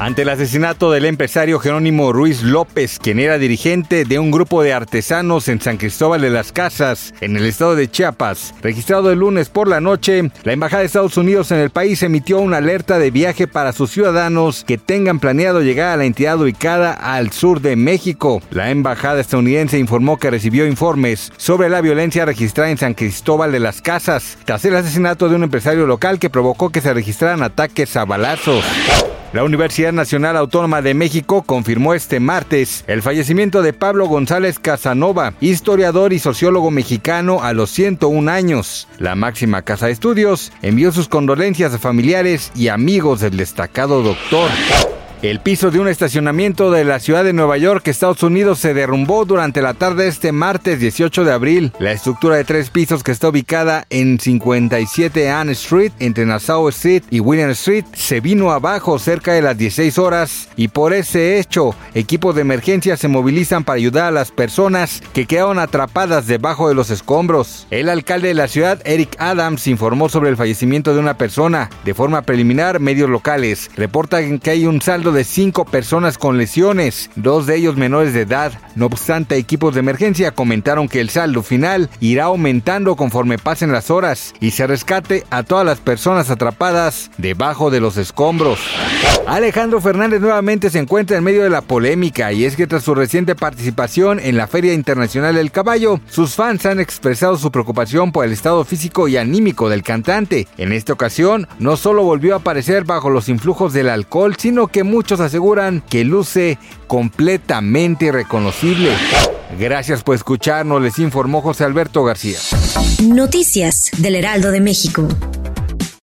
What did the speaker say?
Ante el asesinato del empresario Jerónimo Ruiz López, quien era dirigente de un grupo de artesanos en San Cristóbal de las Casas, en el estado de Chiapas, registrado el lunes por la noche, la Embajada de Estados Unidos en el país emitió una alerta de viaje para sus ciudadanos que tengan planeado llegar a la entidad ubicada al sur de México. La Embajada estadounidense informó que recibió informes sobre la violencia registrada en San Cristóbal de las Casas, tras el asesinato de un empresario local que provocó que se registraran ataques a balazos. La Universidad Nacional Autónoma de México confirmó este martes el fallecimiento de Pablo González Casanova, historiador y sociólogo mexicano a los 101 años. La máxima casa de estudios envió sus condolencias a familiares y amigos del destacado doctor. El piso de un estacionamiento de la ciudad de Nueva York, Estados Unidos, se derrumbó durante la tarde este martes 18 de abril. La estructura de tres pisos que está ubicada en 57 Ann Street, entre Nassau Street y William Street, se vino abajo cerca de las 16 horas y por ese hecho, equipos de emergencia se movilizan para ayudar a las personas que quedaron atrapadas debajo de los escombros. El alcalde de la ciudad, Eric Adams, informó sobre el fallecimiento de una persona. De forma preliminar, medios locales reportan que hay un saldo de cinco personas con lesiones, dos de ellos menores de edad. No obstante, equipos de emergencia comentaron que el saldo final irá aumentando conforme pasen las horas y se rescate a todas las personas atrapadas debajo de los escombros. Alejandro Fernández nuevamente se encuentra en medio de la polémica y es que tras su reciente participación en la Feria Internacional del Caballo, sus fans han expresado su preocupación por el estado físico y anímico del cantante. En esta ocasión, no solo volvió a aparecer bajo los influjos del alcohol, sino que muchos aseguran que luce completamente reconocible. Gracias por escucharnos, les informó José Alberto García. Noticias del Heraldo de México.